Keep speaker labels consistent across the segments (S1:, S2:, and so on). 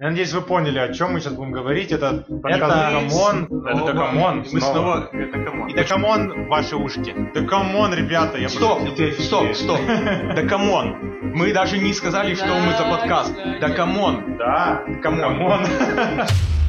S1: Я надеюсь, вы поняли, о чем мы сейчас будем говорить. Это
S2: Это-
S1: Come on. Это
S2: Снова.
S1: Come on.
S2: Мы снова... Это come on.
S1: И да come on ваши ушки. Да come on, ребята, я
S2: Стоп, стоп, стоп. Да come on. Мы даже не сказали, что мы за подкаст. Да come on.
S1: Да,
S2: Come
S1: on.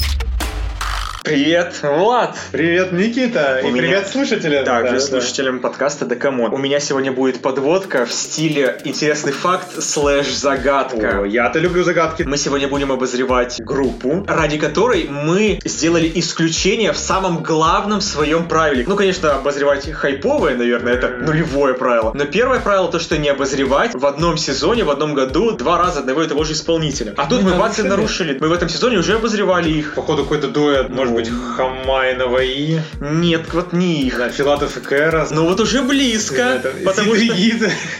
S3: Привет, Влад!
S1: Привет, Никита.
S3: У
S1: И
S3: меня-
S1: привет, слушатели.
S3: Также
S1: Да, да.
S3: слушателям подкаста Да come on. У меня сегодня будет подводка в стиле интересный факт слэш загадка.
S1: О, я-то люблю загадки.
S3: Мы сегодня будем обозревать группу, ради которой мы сделали исключение в самом главном своем правиле. Ну, конечно, обозревать хайповое, наверное, это нулевое правило. Но первое правило то, что не обозревать в одном сезоне, в одном году два раза одного и того же исполнителя. А тут
S1: Мы
S3: мы бац и
S1: нарушили.
S3: нарушили. Мы в этом сезоне уже обозревали их.
S1: Походу какой-то дуэт, может
S3: Ну.
S1: быть, Хамали и Наваи
S3: Нет, вот не их.
S1: да, Филатов и Карас.
S3: Ну вот уже близко,
S1: Это-
S3: потому что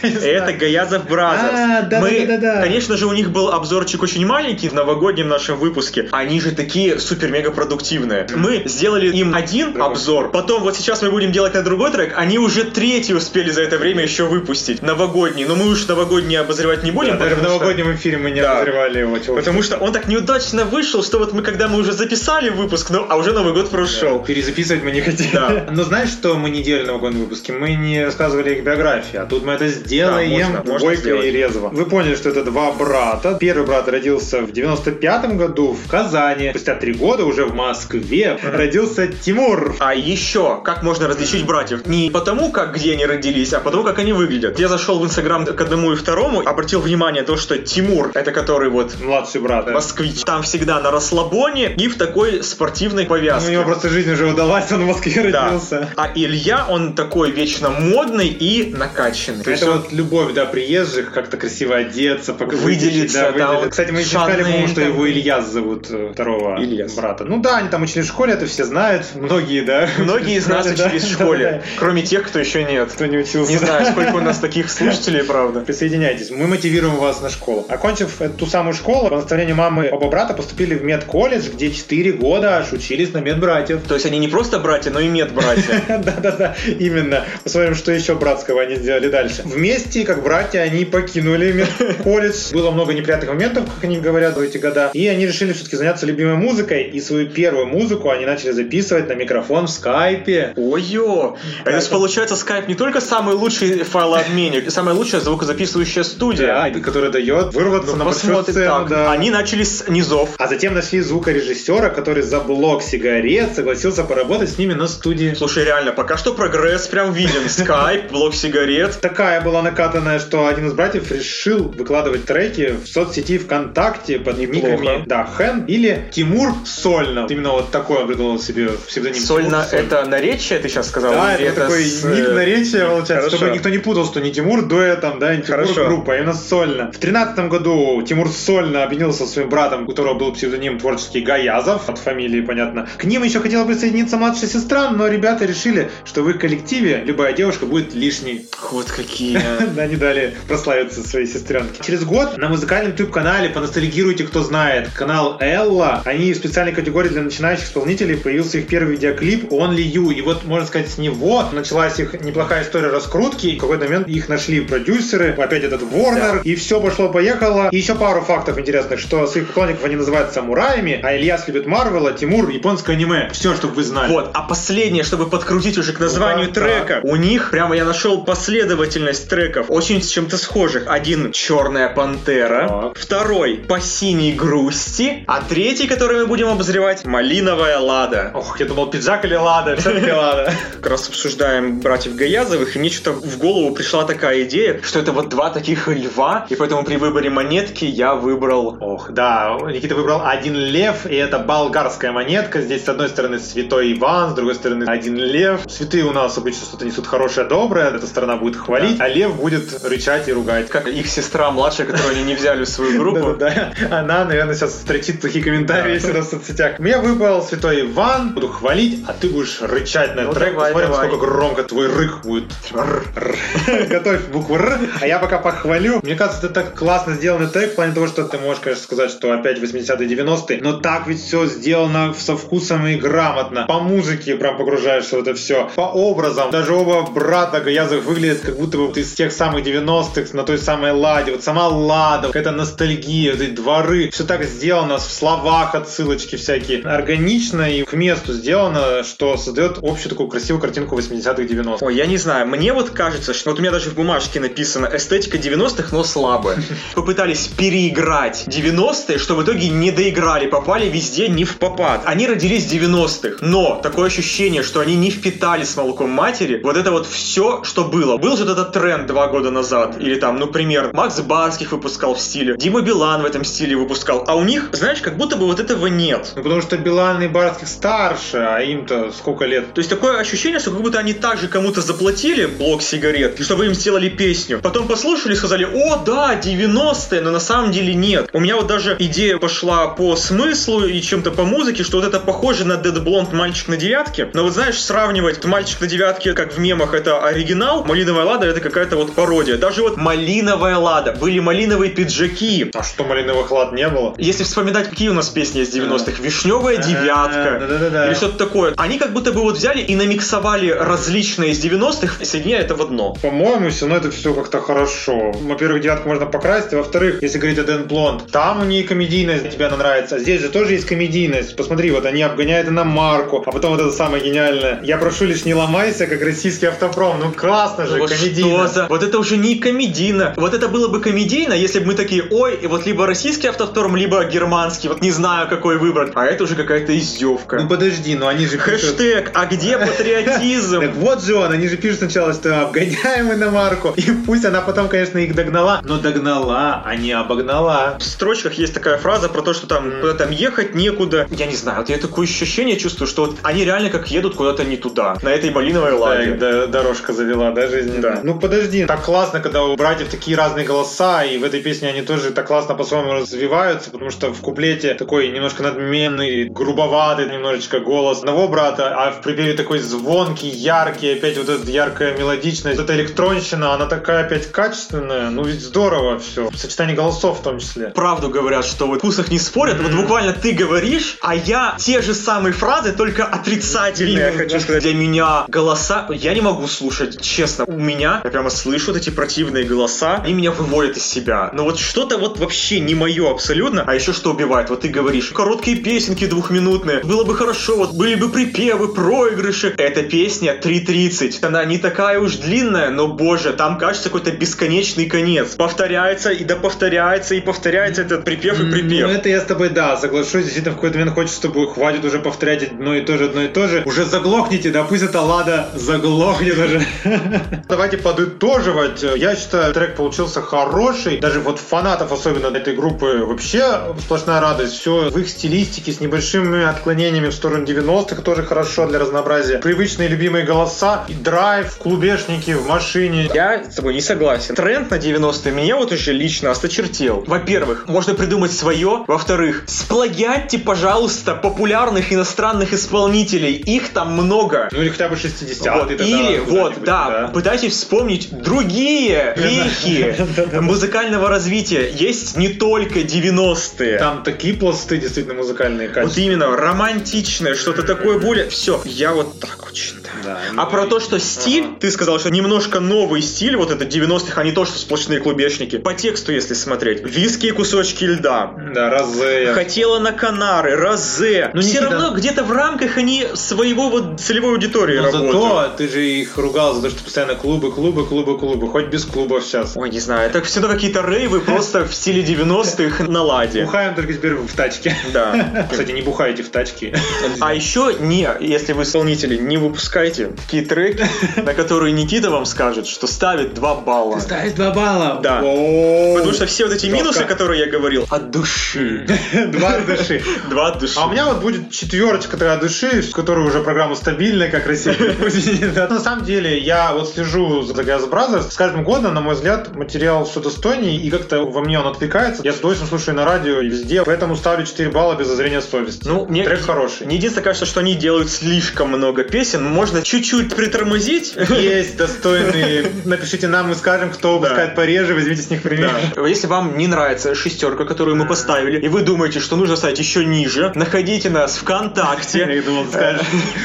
S3: это Gayazov Brothers.
S1: А, да,
S3: Мы,
S1: да, да, да.
S3: конечно же, у них был обзорчик очень маленький в новогоднем нашем выпуске. Они же такие супер-мега продуктивные. Мы сделали им один обзор, потом вот сейчас мы будем делать на другой трек. Они уже третий успели за это время еще выпустить. Новогодний. Но мы уж новогодний обозревать не будем.
S1: Да, даже в
S3: потому что-
S1: новогоднем эфире мы не
S3: Да.
S1: обозревали его.
S3: Потому что он так неудачно вышел, что вот мы, когда мы уже записали выпуск, а уже Новый год прошел.
S1: Перезаписывать мы не хотели.
S3: Да.
S1: Но знаешь, что мы не делали новогодние выпуски? Мы не рассказывали их биографии, а тут мы это сделаем
S3: Да, можно, можно
S1: бойко
S3: сделать.
S1: и резво. Вы поняли, что это два брата. Первый брат родился в 95 году в Казани. Спустя три года уже в Москве родился Тимур.
S3: А еще, как можно различить братьев? Не потому, как где они родились, а потому, как они выглядят. Я зашел в Инстаграм к одному и второму, обратил внимание то, что Тимур, это который вот
S1: Младший брат. да.
S3: москвич, там всегда на расслабоне и в такой спортивной
S1: Ну,
S3: повязке.
S1: У него просто жизнь уже удалась, он в Москве
S3: Да.
S1: родился.
S3: А Илья, он такой вечно модный и накачанный. То есть
S1: это
S3: он-
S1: вот любовь, да, приезжих, как-то красиво одеться, пока
S3: Выделиться,
S1: да,
S3: да,
S1: выделиться.
S3: вот
S1: Кстати, мы не
S3: Шанель
S1: сказали, по-моему, что его Ильяс зовут, э, второго
S3: Ильяс.
S1: брата. Ну да, они там учились в школе, это все знают, многие, да.
S3: Многие из нас
S1: Да,
S3: учились в
S1: да,
S3: школе,
S1: да.
S3: кроме тех, кто еще нет.
S1: Кто не учился.
S3: Не знаю, сколько у нас таких слушателей, правда.
S1: Присоединяйтесь, мы мотивируем вас на школу. Окончив эту самую школу, по наставлению мамы оба брата поступили в медколледж, где 4 года аж учились на медбратьев.
S3: То есть они не просто братья, но и медбратья.
S1: Да-да-да, именно. Посмотрим, что еще братского они сделали дальше. Вместе, как братья, они покинули медколледж. Было много неприятных моментов, как они говорят, в эти года. И они решили все-таки заняться любимой музыкой. И свою первую музыку они начали записывать на микрофон в скайпе.
S3: Ой-ё! Это же получается Skype не только самый лучший файлообменник, самая лучшая звукозаписывающая студия.
S1: Да, и который дает вырваться
S3: Ну,
S1: на большую сцену.
S3: Они начали с низов.
S1: А затем нашли звукорежиссера, который за блок сигарет согласился поработать с ними на студии.
S3: Слушай, реально, пока что прогресс прям виден. Skype, блок сигарет.
S1: Такая была накатанная, что один из братьев решил выкладывать треки в соцсети ВКонтакте под никами да, Хэн или Тимур Сольно. Именно вот такой он придумал себе псевдоним.
S3: Сольно это наречие, ты сейчас сказал?
S1: Да, это такой ник
S3: э,
S1: наречия, получается, чтобы никто не путал, что не Тимур дуэтом, да, не Тимур группа, а именно сольно. В тринадцатом году Тимур сольно объединился со своим братом, у которого был псевдоним творческий Гаязов, от фамилии, понятно. К ним еще хотела присоединиться младшая сестра, но ребята решили, что в их коллективе любая девушка будет лишней.
S3: Вот какие.
S1: Да, не дали прославиться своей сестренке. Через год на музыкальном YouTube-канале «Поностальгируйте, кто знает» канал ELLO, они в специальной категории для начинающих исполнителей появился их первый видеоклип Only You. И вот, можно сказать, с него началась их неплохая история раскрутки. И в какой-то момент их нашли продюсеры, опять этот Warner, и все пошло-поехало. И еще пару фактов интересных, что своих поклонников они называют самураями, а Ильяс любит Марвела, Тимур японское аниме. Все, чтобы вы знали.
S3: Вот, а последнее, чтобы подкрутить уже к названию
S1: Ну, да,
S3: трека, у них прямо я нашел последовательность треков, очень с чем-то схожих. Один Черная пантера,
S1: Так.
S3: второй По синей грусти, а третий, который мы будем обозревать, Малиновая лада.
S1: Ох, я думал, пиджак или Лада. Все-таки Лада.
S3: Как раз обсуждаем братьев Гаязовых, и мне что-то в голову пришла такая идея, что это вот два таких льва, и поэтому при выборе монетки я выбрал
S1: Ох, да, Никита выбрал один лев, и это болгарская монетка. Здесь с одной стороны святой Иван, с другой стороны один лев. Святые у нас обычно что-то несут хорошее, доброе, эта сторона будет хвалить, а лев будет рычать и ругать.
S3: как их сестра младшая, которую они не взяли в свою группу.
S1: Да-да-да. Она, наверное, сейчас строчит плохие комментарии сюда в соцсетях. Мне выпал святой Иван, буду хвалить, а ты будешь рычать на
S3: Ну,
S1: этот трек.
S3: давай,
S1: Посмотрим, сколько громко твой рык будет. Готовь букву Р, а я пока похвалю. Мне кажется, это так классно сделанный трек в плане того, что ты можешь, конечно, сказать, что опять 80-е, 90-е, но так ведь все сделано в со вкусом и грамотно. По музыке прям погружаешься в это все. По образам. Даже оба брата Гаязов выглядят как будто бы вот из тех самых 90-х на той самой ладе. Вот сама лада, какая-то ностальгия, вот эти дворы. Все так сделано, в словах отсылочки всякие. Органично и к месту сделано, что создает общую такую красивую картинку 80-х, 90-х.
S3: Ой, я не знаю, мне вот кажется, что вот у меня даже в бумажке написано эстетика 90-х, но слабая. Попытались переиграть 90-е, что в итоге не доиграли, попали везде не в попад. Они родились в 90-х, но такое ощущение, что они не впитали с молоком матери вот это вот все, что было. Был же вот этот тренд два года назад, или там, ну, пример, Макс Барских выпускал в стиле, Дима Билан в этом стиле выпускал, а у них, знаешь, как будто бы вот этого нет.
S1: Ну, потому что Билан и Барских старше, а им-то сколько лет?
S3: То есть такое ощущение, что как будто они также кому-то заплатили блок сигарет, чтобы им сделали песню. Потом послушали и сказали, о, да, 90-е, но на самом деле нет. У меня вот даже идея пошла по смыслу и чем-то по музыке, что вот это похоже на Dead Blonde «Мальчик на девятке». Но вот знаешь, сравнивать «Мальчик на девятке», как в мемах, это оригинал, «Малиновая лада» это какая-то вот пародия. Даже вот «Малиновая лада», были малиновые пиджаки.
S1: А что, малиновых лад не было?
S3: Если вспоминать, какие у нас песни из 90-х, «Вишневая девятка», или что-то такое. Они как будто бы вот взяли и намиксовали различные из 90-х, и соединяя это в одно.
S1: По-моему, все равно это все как-то хорошо. Во-первых, девятку можно покрасить, а во-вторых, если говорить о Дэн Блонд, там у нее комедийность тебе она нравится, а здесь же тоже есть комедийность. Посмотри, вот они обгоняют иномарку, а потом вот это самое гениальное. Я прошу лишь не ломайся, как российский автопром. Ну классно же,
S3: Вот
S1: комедийно.
S3: что за... Вот это уже не комедийно. Вот это было бы комедийно, если бы мы такие, ой, и вот либо российский автоторм, либо германский, вот не знаю, какой выбрать. А это уже какая-то издевка.
S1: Ну подожди, ну они же пишут...
S3: Хэштег, а где патриотизм?
S1: Так вот же он, они же пишут сначала, что обгоняем иномарку. И пусть она потом, конечно, их догнала, но догнала, а не обогнала.
S3: В строчках есть такая фраза про то, что там куда там ехать некуда. Я не знаю, вот я такое ощущение чувствую, что вот они реально как едут куда-то не туда, на этой малиновой
S1: Да,
S3: ладе.
S1: до- дорожка завела, да, жизнь?
S3: Да.
S1: Ну подожди, так классно, когда у братьев такие разные голоса, и в этой песне они тоже так классно по-своему развиваются, потому что в куплете такой немножко надменный, грубоватый немножечко голос одного брата, а в припеве такой звонкий, яркий, опять вот эта яркая мелодичность, вот эта электронщина, она такая опять качественная, ну ведь здорово все, сочетание голосов в том числе.
S3: Правду говорят, что вот в вкусах не спорят. Вот буквально ты говоришь, а я те же самые фразы, только отрицательные, я хочу сказать. Для меня голоса, я не могу слушать, честно. У меня, я прямо слышу вот эти противные голоса, они меня выводят из себя. Но вот что-то вот вообще не мое абсолютно. А еще что убивает? Вот ты говоришь, короткие песенки двухминутные. Было бы хорошо, вот были бы припевы, проигрыши. Эта песня 3.30. Она не такая уж длинная, но боже, там кажется какой-то бесконечный конец. Повторяется и да повторяется и повторяется этот припев и припев.
S1: Ну, это я с тобой, да, соглашусь. Действительно, в какой-то момент хочется, чтобы хватит уже повторять одно и то же, одно и то же. Уже заглохните, да пусть эта лада заглохнет уже. Давайте подытоживать. Я считаю, трек получился хороший. Даже вот фанатов, особенно этой группы, вообще сплошная радость. Все в их стилистике, с небольшими отклонениями в сторону 90-х, тоже хорошо для разнообразия. Привычные любимые голоса, и драйв, клубешники в машине.
S3: Я с тобой не согласен. Тренд на 90-е меня вот уже лично осточертел. Во-первых, можно придумать свое. Во-вторых, сплагиатьте, пожалуйста, популярных иностранных исполнителей. Их там много.
S1: Ну или хотя бы 60-е.
S3: Вот. Или, вот, да, пытайтесь вспомнить другие вехи музыкального развития. Есть не только 90-е.
S1: Там такие пласты действительно музыкальные
S3: Вот
S1: качества.
S3: именно романтичное, что-то такое более... Все, я вот так вот считаю.
S1: Да,
S3: А
S1: ну
S3: про
S1: и-
S3: то, что стиль,
S1: Ага.
S3: ты сказал, что немножко новый стиль, вот это 90-х, они тоже сплошные клубешники. По тексту, если смотреть. Виски и кусочки льда.
S1: Да, Розе.
S3: Хотела на Канары, Розе.
S1: Ну,
S3: Все
S1: Никита-
S3: равно где-то в рамках они своего вот целевой аудитории
S1: Но
S3: работают.
S1: зато ты же их ругал за то, что постоянно клубы, клубы, клубы, клубы. Хоть без клубов сейчас.
S3: Ой, не знаю, это все равно какие-то рейвы просто в стиле 90-х на ладе.
S1: Бухаем только теперь в тачке.
S3: Да.
S1: Кстати, не бухайте в тачке.
S3: А еще не, если вы исполнители, не выпускайте такие треки, на которые Никита вам скажет, что ставит 2 балла.
S1: Ставишь два балла.
S3: Да. Потому что все вот эти минусы, которые я говорил, от души.
S1: Два от души.
S3: Два от души.
S1: А у меня вот будет четверочка от души, в которой уже программа стабильная, как Россия. На самом деле, я вот слежу за The Gas Brothers. С каждым годом, на мой взгляд, материал все достойнее, и как-то во мне он откликается. Я с удовольствием слушаю на радио и везде, поэтому ставлю 4 балла без зазрения совести.
S3: Ну, мне
S1: Трек хороший.
S3: Мне единственное кажется, что они делают слишком много песен. Можно чуть-чуть притормозить.
S1: Есть достойные. Напишите нам, мы скажем, кто выпускает пореже, возьмите с них пример.
S3: Если вам не нравится шестерка, которую мы поставили, и вы думаете, что нужно ставить еще ниже, находите находите нас ВКонтакте.
S1: Скажешь,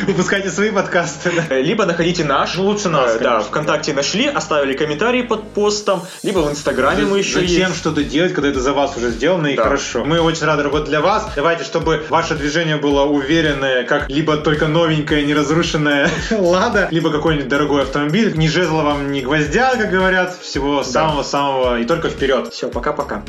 S1: выпускайте свои подкасты.
S3: Э, Либо находите наш.
S1: Ну, лучше нас,
S3: Э, Да. ВКонтакте нашли, оставили комментарий под постом, либо в Инстаграме мы еще
S1: Зачем
S3: есть.
S1: что-то делать, когда это за вас уже сделано и хорошо? Мы очень рады работать для вас. Давайте, чтобы ваше движение было уверенное, как либо только новенькая, неразрушенная Лада, либо какой-нибудь дорогой автомобиль. Ни жезла вам, ни гвоздя, как говорят. Всего самого-самого и только вперед.
S3: Все, пока-пока.